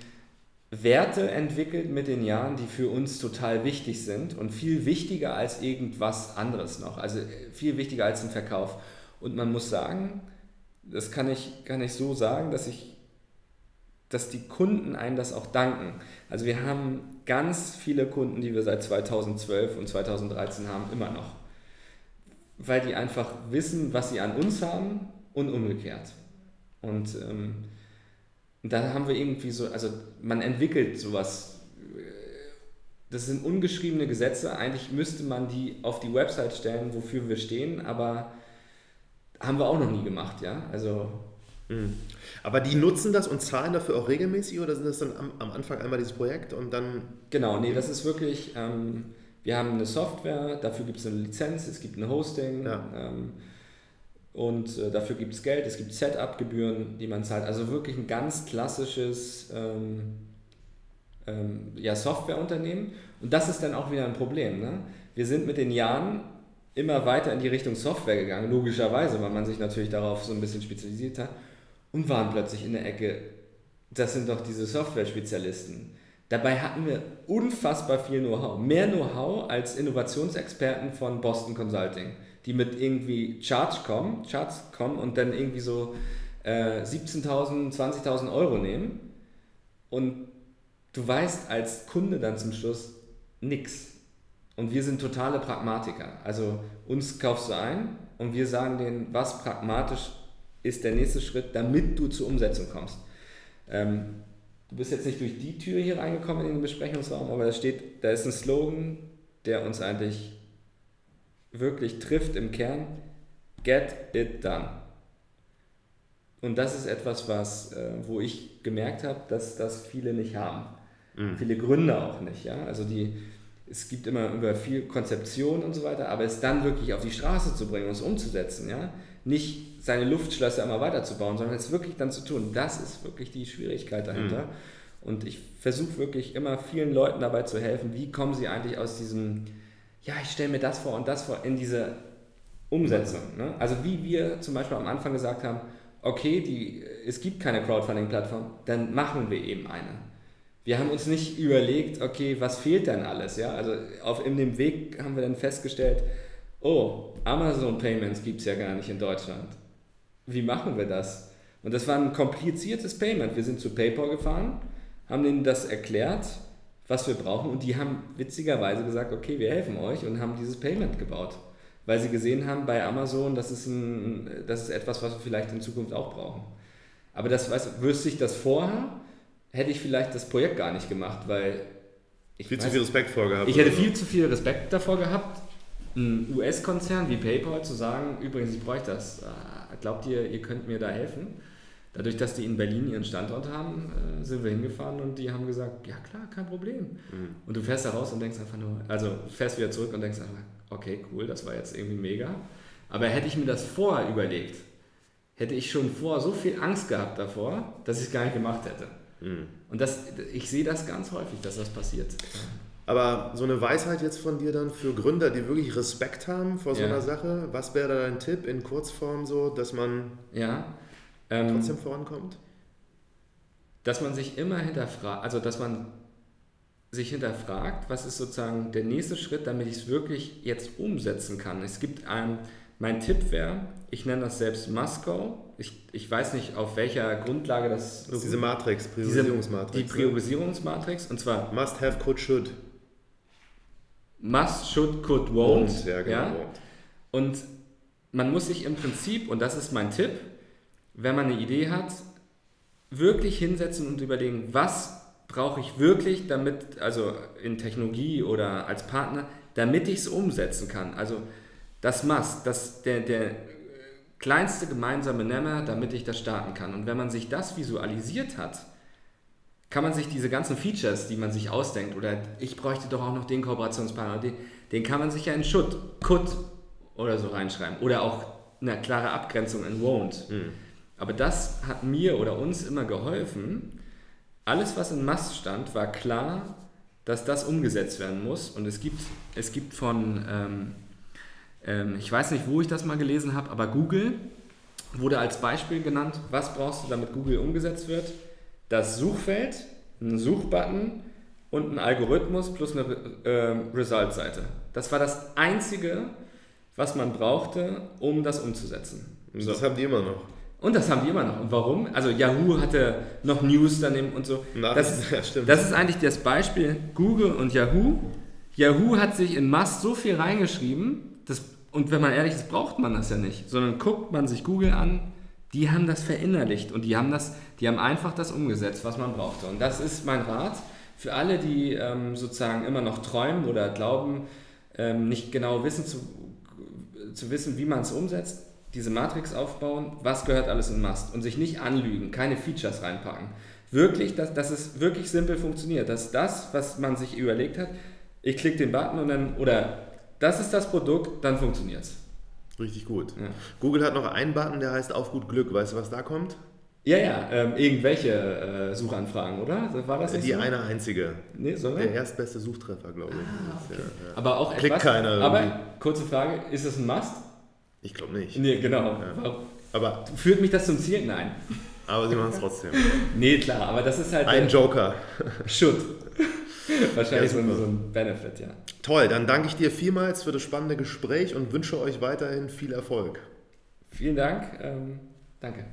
Werte entwickelt mit den Jahren, die für uns total wichtig sind und viel wichtiger als irgendwas anderes noch. Also viel wichtiger als ein Verkauf. Und man muss sagen, das kann ich, kann ich so sagen, dass ich, dass die Kunden einem das auch danken. Also wir haben ganz viele Kunden, die wir seit 2012 und 2013 haben, immer noch. Weil die einfach wissen, was sie an uns haben und umgekehrt. Und ähm, da haben wir irgendwie so, also man entwickelt sowas. Das sind ungeschriebene Gesetze. Eigentlich müsste man die auf die Website stellen, wofür wir stehen, aber haben wir auch noch nie gemacht, ja. Also. Mhm. Aber die nutzen das und zahlen dafür auch regelmäßig oder sind das dann am, am Anfang einmal dieses Projekt und dann. Genau, nee, das ist wirklich. Ähm, wir haben eine Software, dafür gibt es eine Lizenz, es gibt ein Hosting. Ja. Ähm, und äh, dafür gibt es Geld, es gibt Setup-Gebühren, die man zahlt. Also wirklich ein ganz klassisches ähm, ähm, ja, Softwareunternehmen. Und das ist dann auch wieder ein Problem. Ne? Wir sind mit den Jahren immer weiter in die Richtung Software gegangen, logischerweise, weil man sich natürlich darauf so ein bisschen spezialisiert hat und waren plötzlich in der Ecke, das sind doch diese Software-Spezialisten. Dabei hatten wir unfassbar viel Know-how, mehr Know-how als Innovationsexperten von Boston Consulting die mit irgendwie Charts kommen, Charts kommen und dann irgendwie so äh, 17.000, 20.000 Euro nehmen und du weißt als Kunde dann zum Schluss nichts. Und wir sind totale Pragmatiker. Also uns kaufst du ein und wir sagen denen, was pragmatisch ist der nächste Schritt, damit du zur Umsetzung kommst. Ähm, du bist jetzt nicht durch die Tür hier reingekommen in den Besprechungsraum, aber da steht, da ist ein Slogan, der uns eigentlich wirklich trifft im Kern, get it done. Und das ist etwas, was, äh, wo ich gemerkt habe, dass das viele nicht haben. Mhm. Viele Gründer auch nicht. Ja? Also die, es gibt immer über viel Konzeption und so weiter, aber es dann wirklich auf die Straße zu bringen und es umzusetzen, ja? nicht seine Luftschlösser immer weiterzubauen, sondern es wirklich dann zu tun, das ist wirklich die Schwierigkeit dahinter. Mhm. Und ich versuche wirklich immer vielen Leuten dabei zu helfen, wie kommen sie eigentlich aus diesem ja, ich stelle mir das vor und das vor in diese Umsetzung. Ne? Also wie wir zum Beispiel am Anfang gesagt haben, okay, die, es gibt keine Crowdfunding-Plattform, dann machen wir eben eine. Wir haben uns nicht überlegt, okay, was fehlt denn alles? Ja? Also auf in dem Weg haben wir dann festgestellt, oh, Amazon Payments gibt es ja gar nicht in Deutschland. Wie machen wir das? Und das war ein kompliziertes Payment. Wir sind zu PayPal gefahren, haben ihnen das erklärt was wir brauchen. Und die haben witzigerweise gesagt, okay, wir helfen euch und haben dieses Payment gebaut. Weil sie gesehen haben bei Amazon, das ist, ein, das ist etwas, was wir vielleicht in Zukunft auch brauchen. Aber das, weißt, wüsste ich das vorher, hätte ich vielleicht das Projekt gar nicht gemacht, weil ich viel weiß, zu viel Respekt vorgehabt. Ich hätte viel zu viel Respekt davor gehabt, ein US-Konzern wie PayPal zu sagen, übrigens, ich bräuchte das. Ah, glaubt ihr, ihr könnt mir da helfen? Dadurch, dass die in Berlin ihren Standort haben, äh, sind wir hingefahren und die haben gesagt, ja klar, kein Problem. Mhm. Und du fährst da raus und denkst einfach nur, also fährst wieder zurück und denkst einfach, okay, cool, das war jetzt irgendwie mega. Aber hätte ich mir das vorher überlegt, hätte ich schon vorher so viel Angst gehabt davor, dass ich es gar nicht gemacht hätte. Mhm. Und das, ich sehe das ganz häufig, dass das passiert. Aber so eine Weisheit jetzt von dir dann für Gründer, die wirklich Respekt haben vor so ja. einer Sache, was wäre da dein Tipp in Kurzform so, dass man... Ja, ähm, trotzdem vorankommt? Dass man sich immer hinterfragt, also dass man sich hinterfragt, was ist sozusagen der nächste Schritt, damit ich es wirklich jetzt umsetzen kann. Es gibt einen, mein Tipp wäre, ich nenne das selbst Musco. Ich, ich weiß nicht, auf welcher Grundlage das. das diese Matrix, Priorisierungsmatrix. die ne? Priorisierungsmatrix, und zwar. Must have, could, should. Must, should, could, won't. won't ja, genau. Ja? Und man muss sich im Prinzip, und das ist mein Tipp, wenn man eine Idee hat, wirklich hinsetzen und überlegen, was brauche ich wirklich, damit, also in Technologie oder als Partner, damit ich es umsetzen kann. Also das Must, das, der, der kleinste gemeinsame Nenner, damit ich das starten kann. Und wenn man sich das visualisiert hat, kann man sich diese ganzen Features, die man sich ausdenkt, oder ich bräuchte doch auch noch den Kooperationspartner, den, den kann man sich ja in Should, Could oder so reinschreiben. Oder auch eine klare Abgrenzung in Won't. Mhm. Aber das hat mir oder uns immer geholfen. Alles, was in Mast stand, war klar, dass das umgesetzt werden muss. Und es gibt, es gibt von, ähm, ähm, ich weiß nicht, wo ich das mal gelesen habe, aber Google wurde als Beispiel genannt, was brauchst du, damit Google umgesetzt wird? Das Suchfeld, einen Suchbutton und einen Algorithmus plus eine äh, Result-Seite. Das war das Einzige, was man brauchte, um das umzusetzen. Und das haben die immer noch. Und das haben die immer noch. Und warum? Also Yahoo hatte noch News daneben und so. Das, ja, stimmt. das ist eigentlich das Beispiel Google und Yahoo. Yahoo hat sich in Must so viel reingeschrieben, das, und wenn man ehrlich ist, braucht man das ja nicht, sondern guckt man sich Google an, die haben das verinnerlicht und die haben, das, die haben einfach das umgesetzt, was man brauchte. Und das ist mein Rat für alle, die ähm, sozusagen immer noch träumen oder glauben, ähm, nicht genau wissen zu, zu wissen, wie man es umsetzt diese Matrix aufbauen, was gehört alles in Must und sich nicht anlügen, keine Features reinpacken. Wirklich, dass, dass es wirklich simpel funktioniert, dass das, was man sich überlegt hat, ich klicke den Button und dann, oder das ist das Produkt, dann funktioniert es. Richtig gut. Ja. Google hat noch einen Button, der heißt Auf gut Glück. Weißt du, was da kommt? Ja, ja, ähm, irgendwelche äh, Suchanfragen, oder? War das nicht Die so? eine einzige. Nee, so Der erstbeste Suchtreffer, glaube ich. Ah, okay. ja, ja. Aber auch Klickt etwas, keiner. Aber, kurze Frage, ist es ein Must? Ich glaube nicht. Nee, genau. Ja. Aber Führt mich das zum Ziel? Nein. Aber sie machen es trotzdem. nee, klar, aber das ist halt. Ein Joker. Should. Wahrscheinlich ja, so ein Benefit, ja. Toll, dann danke ich dir vielmals für das spannende Gespräch und wünsche euch weiterhin viel Erfolg. Vielen Dank. Ähm, danke.